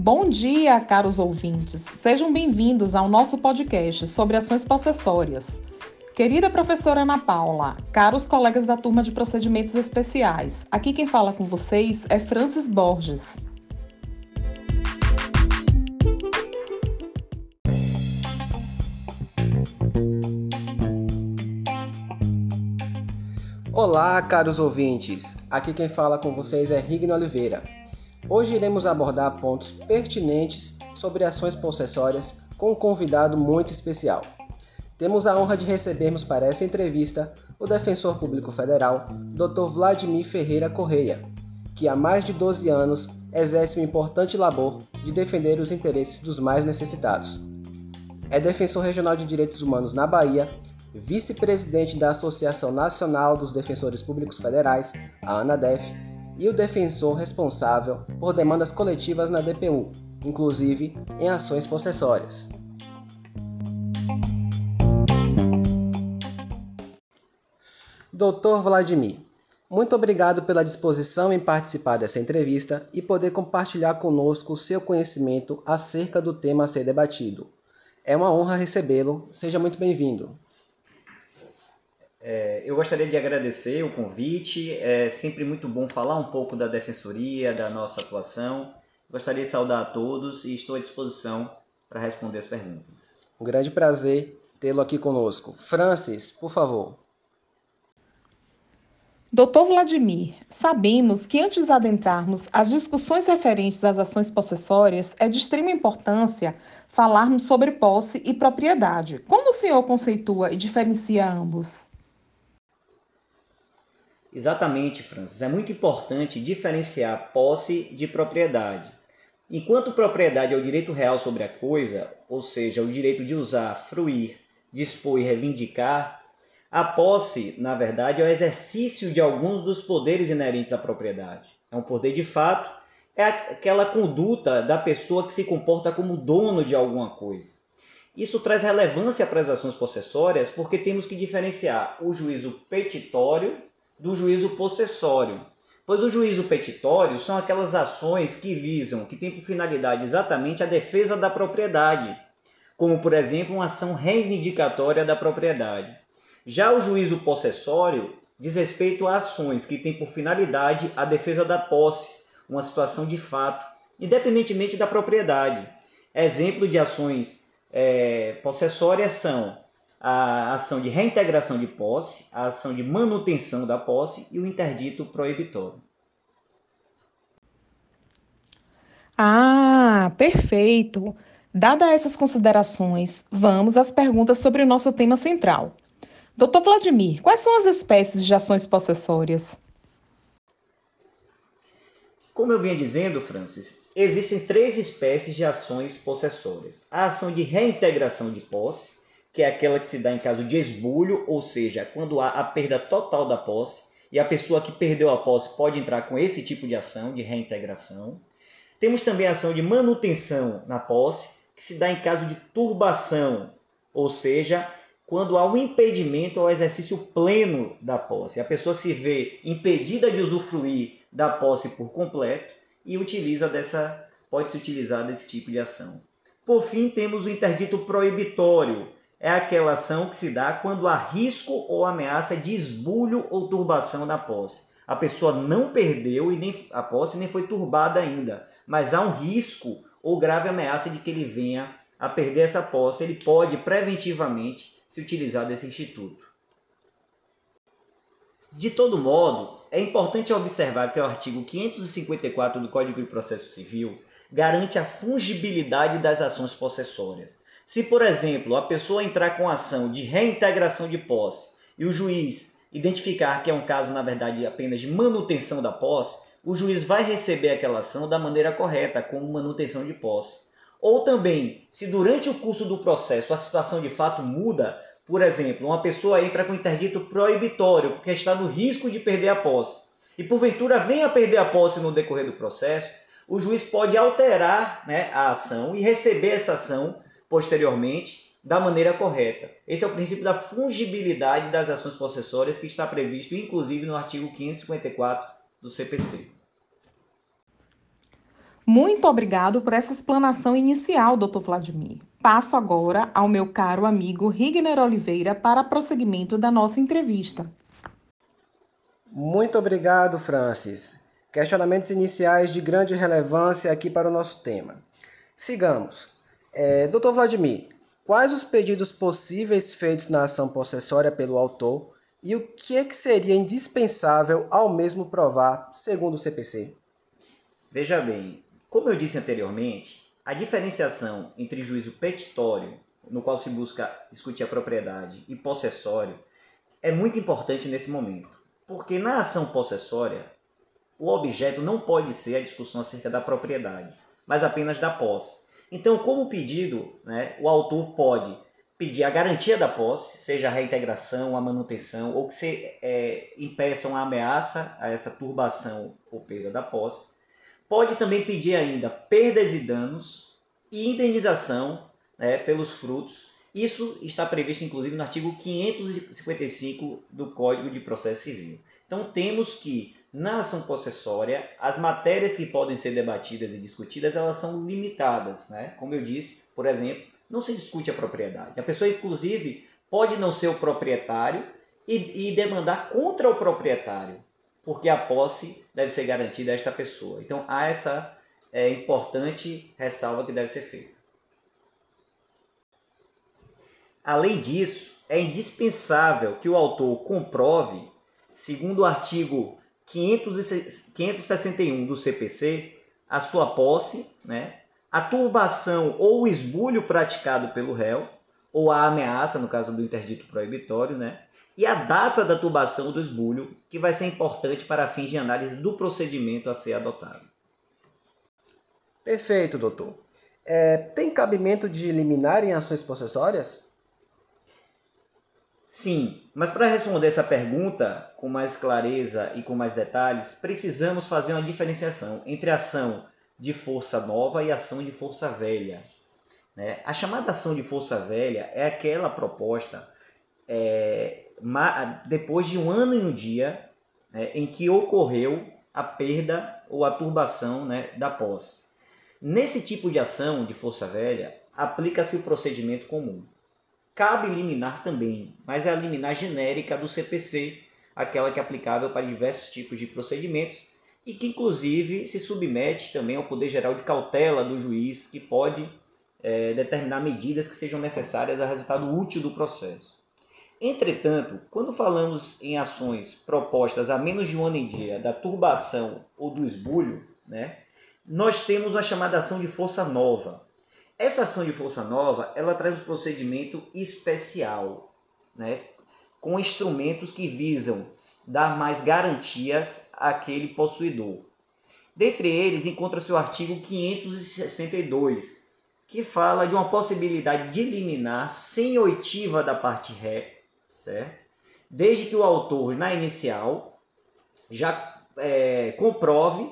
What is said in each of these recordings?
Bom dia, caros ouvintes. Sejam bem-vindos ao nosso podcast sobre ações possessórias. Querida professora Ana Paula, caros colegas da turma de procedimentos especiais, aqui quem fala com vocês é Francis Borges. Olá, caros ouvintes. Aqui quem fala com vocês é Rigno Oliveira. Hoje iremos abordar pontos pertinentes sobre ações possessórias com um convidado muito especial. Temos a honra de recebermos para essa entrevista o defensor público federal, Dr. Vladimir Ferreira Correia, que há mais de 12 anos exerce um importante labor de defender os interesses dos mais necessitados. É defensor regional de direitos humanos na Bahia vice-presidente da Associação Nacional dos Defensores Públicos Federais, a ANADEF, e o defensor responsável por demandas coletivas na DPU, inclusive em ações possessórias. Doutor Vladimir, muito obrigado pela disposição em participar dessa entrevista e poder compartilhar conosco o seu conhecimento acerca do tema a ser debatido. É uma honra recebê-lo. Seja muito bem-vindo. É, eu gostaria de agradecer o convite. É sempre muito bom falar um pouco da defensoria, da nossa atuação. Gostaria de saudar a todos e estou à disposição para responder as perguntas. Um grande prazer tê-lo aqui conosco. Francis, por favor. Doutor Vladimir, sabemos que antes de adentrarmos as discussões referentes às ações possessórias, é de extrema importância falarmos sobre posse e propriedade. Como o senhor conceitua e diferencia ambos? Exatamente, Francis. É muito importante diferenciar posse de propriedade. Enquanto propriedade é o direito real sobre a coisa, ou seja, o direito de usar, fruir, dispor e reivindicar, a posse, na verdade, é o exercício de alguns dos poderes inerentes à propriedade. É um poder de fato, é aquela conduta da pessoa que se comporta como dono de alguma coisa. Isso traz relevância para as ações possessórias porque temos que diferenciar o juízo petitório do juízo possessório, pois o juízo petitório são aquelas ações que visam, que têm por finalidade exatamente a defesa da propriedade, como por exemplo uma ação reivindicatória da propriedade. Já o juízo possessório diz respeito a ações que têm por finalidade a defesa da posse, uma situação de fato, independentemente da propriedade. Exemplo de ações é, possessórias são a ação de reintegração de posse, a ação de manutenção da posse e o interdito proibitório. Ah, perfeito! Dadas essas considerações, vamos às perguntas sobre o nosso tema central. Dr. Vladimir, quais são as espécies de ações possessórias? Como eu vinha dizendo, Francis, existem três espécies de ações possessórias: a ação de reintegração de posse, que é aquela que se dá em caso de esbulho, ou seja, quando há a perda total da posse, e a pessoa que perdeu a posse pode entrar com esse tipo de ação de reintegração. Temos também a ação de manutenção na posse, que se dá em caso de turbação, ou seja, quando há um impedimento ao exercício pleno da posse. A pessoa se vê impedida de usufruir da posse por completo e utiliza dessa pode se utilizar desse tipo de ação. Por fim, temos o interdito proibitório, é aquela ação que se dá quando há risco ou ameaça de esbulho ou turbação na posse. A pessoa não perdeu e nem, a posse nem foi turbada ainda, mas há um risco ou grave ameaça de que ele venha a perder essa posse. Ele pode preventivamente se utilizar desse instituto. De todo modo, é importante observar que o artigo 554 do Código de Processo Civil garante a fungibilidade das ações possessórias. Se, por exemplo, a pessoa entrar com ação de reintegração de posse e o juiz identificar que é um caso, na verdade, apenas de manutenção da posse, o juiz vai receber aquela ação da maneira correta, como manutenção de posse. Ou também, se durante o curso do processo a situação de fato muda, por exemplo, uma pessoa entra com interdito proibitório porque está no risco de perder a posse e porventura vem a perder a posse no decorrer do processo, o juiz pode alterar né, a ação e receber essa ação posteriormente da maneira correta. Esse é o princípio da fungibilidade das ações possessórias que está previsto inclusive no artigo 554 do CPC. Muito obrigado por essa explanação inicial, Dr. Vladimir. Passo agora ao meu caro amigo Rigner Oliveira para prosseguimento da nossa entrevista. Muito obrigado, Francis. Questionamentos iniciais de grande relevância aqui para o nosso tema. Sigamos. É, Dr. Vladimir, quais os pedidos possíveis feitos na ação possessória pelo autor e o que, é que seria indispensável ao mesmo provar, segundo o CPC? Veja bem, como eu disse anteriormente, a diferenciação entre juízo petitório, no qual se busca discutir a propriedade, e possessório, é muito importante nesse momento. Porque na ação possessória, o objeto não pode ser a discussão acerca da propriedade, mas apenas da posse. Então, como pedido, né, o autor pode pedir a garantia da posse, seja a reintegração, a manutenção, ou que se é, impeça uma ameaça a essa turbação ou perda da posse, Pode também pedir ainda perdas e danos e indenização né, pelos frutos. Isso está previsto, inclusive, no artigo 555 do Código de Processo Civil. Então, temos que, na ação possessória, as matérias que podem ser debatidas e discutidas, elas são limitadas. Né? Como eu disse, por exemplo, não se discute a propriedade. A pessoa, inclusive, pode não ser o proprietário e, e demandar contra o proprietário porque a posse deve ser garantida a esta pessoa. Então há essa é, importante ressalva que deve ser feita. Além disso, é indispensável que o autor comprove, segundo o artigo 561 do CPC, a sua posse, né, a turbação ou o esbulho praticado pelo réu, ou a ameaça, no caso do interdito proibitório, né, e a data da tubação do esbulho, que vai ser importante para fins de análise do procedimento a ser adotado. Perfeito, doutor. É, tem cabimento de eliminar em ações possessórias? Sim, mas para responder essa pergunta com mais clareza e com mais detalhes, precisamos fazer uma diferenciação entre ação de força nova e ação de força velha. Né? A chamada ação de força velha é aquela proposta é, depois de um ano e um dia né, em que ocorreu a perda ou a turbação né, da posse. Nesse tipo de ação de força velha, aplica-se o procedimento comum. Cabe liminar também, mas é a liminar genérica do CPC, aquela que é aplicável para diversos tipos de procedimentos e que, inclusive, se submete também ao poder geral de cautela do juiz, que pode é, determinar medidas que sejam necessárias ao resultado útil do processo. Entretanto, quando falamos em ações propostas a menos de um ano em dia da turbação ou do esbulho, né, nós temos a chamada ação de força nova. Essa ação de força nova, ela traz um procedimento especial, né, com instrumentos que visam dar mais garantias àquele possuidor. Dentre eles, encontra-se o artigo 562, que fala de uma possibilidade de eliminar sem oitiva da parte ré certo? Desde que o autor, na inicial, já é, comprove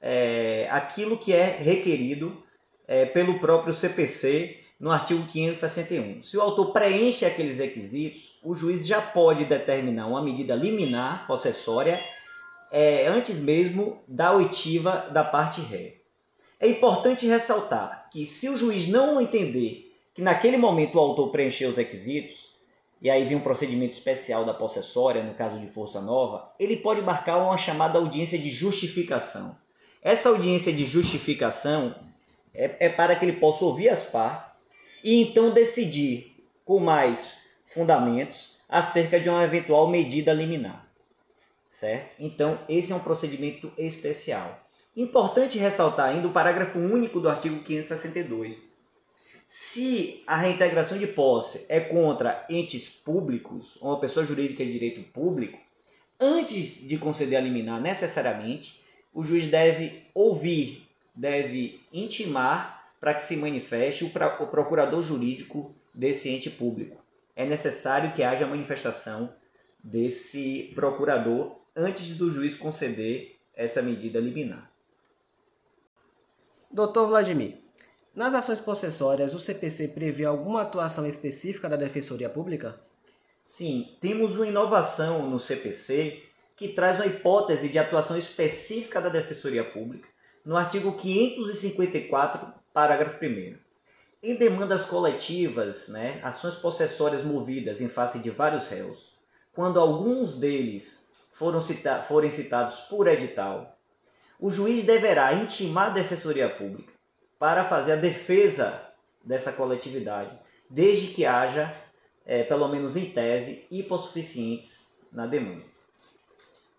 é, aquilo que é requerido é, pelo próprio CPC no artigo 561. Se o autor preenche aqueles requisitos, o juiz já pode determinar uma medida liminar possessória é, antes mesmo da oitiva da parte ré. É importante ressaltar que se o juiz não entender que naquele momento o autor preencheu os requisitos, e aí vem um procedimento especial da possessória, no caso de força nova, ele pode marcar uma chamada audiência de justificação. Essa audiência de justificação é, é para que ele possa ouvir as partes e então decidir com mais fundamentos acerca de uma eventual medida liminar. Certo? Então, esse é um procedimento especial. Importante ressaltar ainda o parágrafo único do artigo 562, se a reintegração de posse é contra entes públicos, ou uma pessoa jurídica de direito público, antes de conceder a liminar necessariamente, o juiz deve ouvir, deve intimar para que se manifeste o procurador jurídico desse ente público. É necessário que haja manifestação desse procurador antes do juiz conceder essa medida liminar. Doutor Vladimir, nas ações possessórias, o CPC prevê alguma atuação específica da Defensoria Pública? Sim, temos uma inovação no CPC que traz uma hipótese de atuação específica da Defensoria Pública no artigo 554, parágrafo 1. Em demandas coletivas, né, ações possessórias movidas em face de vários réus, quando alguns deles foram cita forem citados por edital, o juiz deverá intimar a Defensoria Pública para fazer a defesa dessa coletividade, desde que haja, é, pelo menos em tese, hipossuficientes na demanda.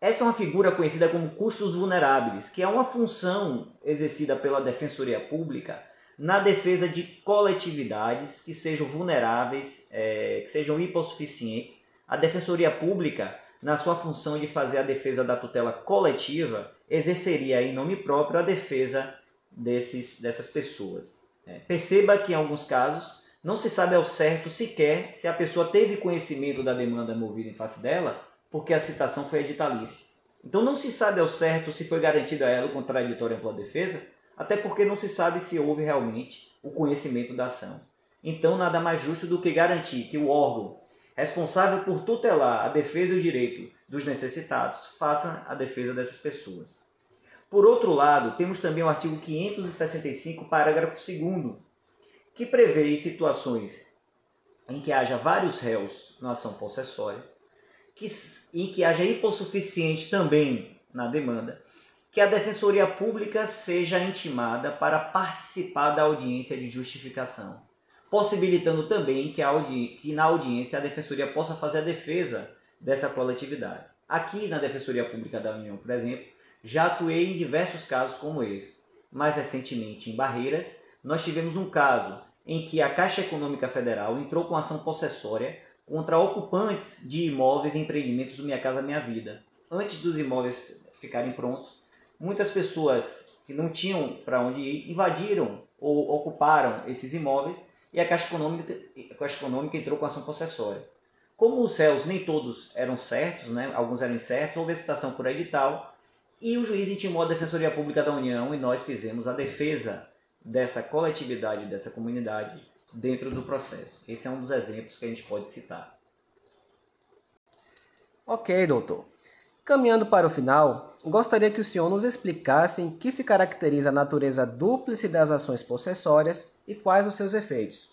Essa é uma figura conhecida como custos vulneráveis, que é uma função exercida pela Defensoria Pública na defesa de coletividades que sejam vulneráveis, é, que sejam hipossuficientes. A Defensoria Pública, na sua função de fazer a defesa da tutela coletiva, exerceria em nome próprio a defesa desses, dessas pessoas. É, perceba que em alguns casos não se sabe ao certo sequer se a pessoa teve conhecimento da demanda movida em face dela porque a citação foi editalícia. Então não se sabe ao certo se foi garantido a ela o contraditório em ampla defesa, até porque não se sabe se houve realmente o conhecimento da ação. Então nada mais justo do que garantir que o órgão responsável por tutelar a defesa e o direito dos necessitados faça a defesa dessas pessoas. Por outro lado, temos também o artigo 565, parágrafo 2 que prevê situações em que haja vários réus na ação possessória, que, e que haja hipossuficiente também na demanda, que a Defensoria Pública seja intimada para participar da audiência de justificação, possibilitando também que, que na audiência a Defensoria possa fazer a defesa dessa coletividade. Aqui na Defensoria Pública da União, por exemplo, já atuei em diversos casos como esse. Mais recentemente, em Barreiras, nós tivemos um caso em que a Caixa Econômica Federal entrou com ação possessória contra ocupantes de imóveis e empreendimentos do Minha Casa Minha Vida. Antes dos imóveis ficarem prontos, muitas pessoas que não tinham para onde ir invadiram ou ocuparam esses imóveis e a Caixa Econômica, a Caixa Econômica entrou com ação possessória. Como os réus nem todos eram certos, né, alguns eram incertos, houve citação por edital e o juiz intimou a Defensoria Pública da União e nós fizemos a defesa dessa coletividade, dessa comunidade dentro do processo. Esse é um dos exemplos que a gente pode citar. Ok, doutor. Caminhando para o final, gostaria que o senhor nos explicasse em que se caracteriza a natureza dúplice das ações possessórias e quais os seus efeitos.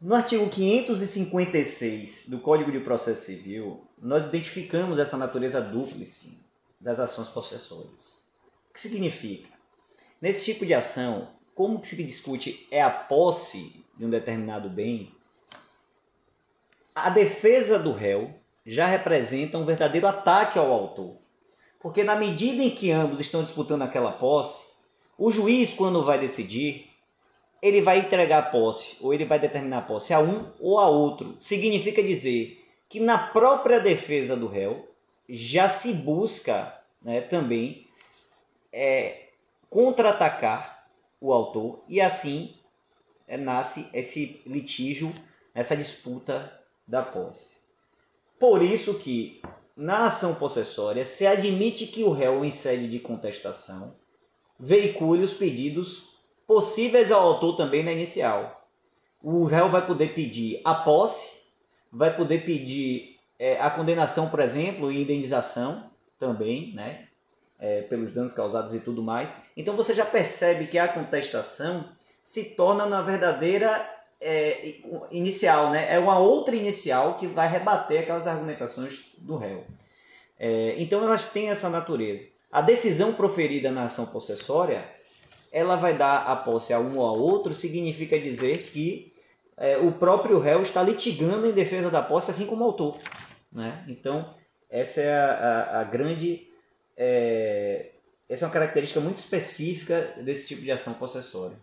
No artigo 556 do Código de Processo Civil, nós identificamos essa natureza dúplice das ações possessórias. O que significa? Nesse tipo de ação, como que se discute é a posse de um determinado bem, a defesa do réu já representa um verdadeiro ataque ao autor. Porque na medida em que ambos estão disputando aquela posse, o juiz, quando vai decidir, ele vai entregar a posse, ou ele vai determinar a posse a um ou a outro. Significa dizer que na própria defesa do réu já se busca né, também é, contra-atacar o autor e assim é, nasce esse litígio, essa disputa da posse. Por isso que na ação possessória se admite que o réu em sede de contestação veicule os pedidos possíveis ao autor também na inicial. O réu vai poder pedir a posse, vai poder pedir é, a condenação, por exemplo, e indenização também, né? É, pelos danos causados e tudo mais. Então você já percebe que a contestação se torna na verdadeira é, inicial, né? É uma outra inicial que vai rebater aquelas argumentações do réu. É, então elas têm essa natureza. A decisão proferida na ação possessória, ela vai dar a posse a um ou a outro, significa dizer que é, o próprio réu está litigando em defesa da posse, assim como o autor. Né? Então, essa é a, a, a grande é, essa é uma característica muito específica desse tipo de ação possessória.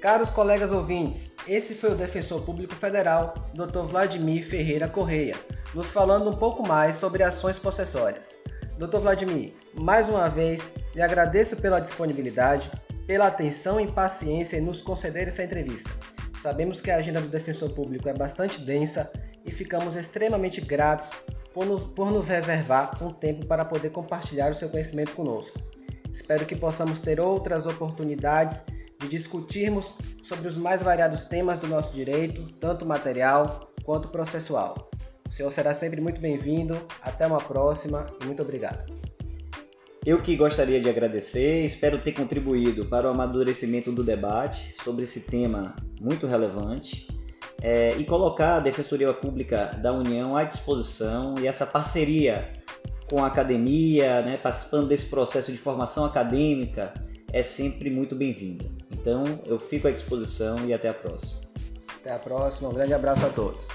Caros colegas ouvintes, esse foi o Defensor Público Federal, Dr. Vladimir Ferreira Correia, nos falando um pouco mais sobre ações possessórias. Dr. Vladimir, mais uma vez, lhe agradeço pela disponibilidade, pela atenção e paciência em nos conceder essa entrevista. Sabemos que a agenda do defensor público é bastante densa e ficamos extremamente gratos por nos, por nos reservar um tempo para poder compartilhar o seu conhecimento conosco. Espero que possamos ter outras oportunidades de discutirmos sobre os mais variados temas do nosso direito, tanto material quanto processual. O senhor será sempre muito bem-vindo. Até uma próxima e muito obrigado. Eu que gostaria de agradecer, espero ter contribuído para o amadurecimento do debate sobre esse tema muito relevante é, e colocar a Defensoria Pública da União à disposição e essa parceria com a academia, né, participando desse processo de formação acadêmica, é sempre muito bem-vinda. Então, eu fico à disposição e até a próxima. Até a próxima, um grande abraço a todos.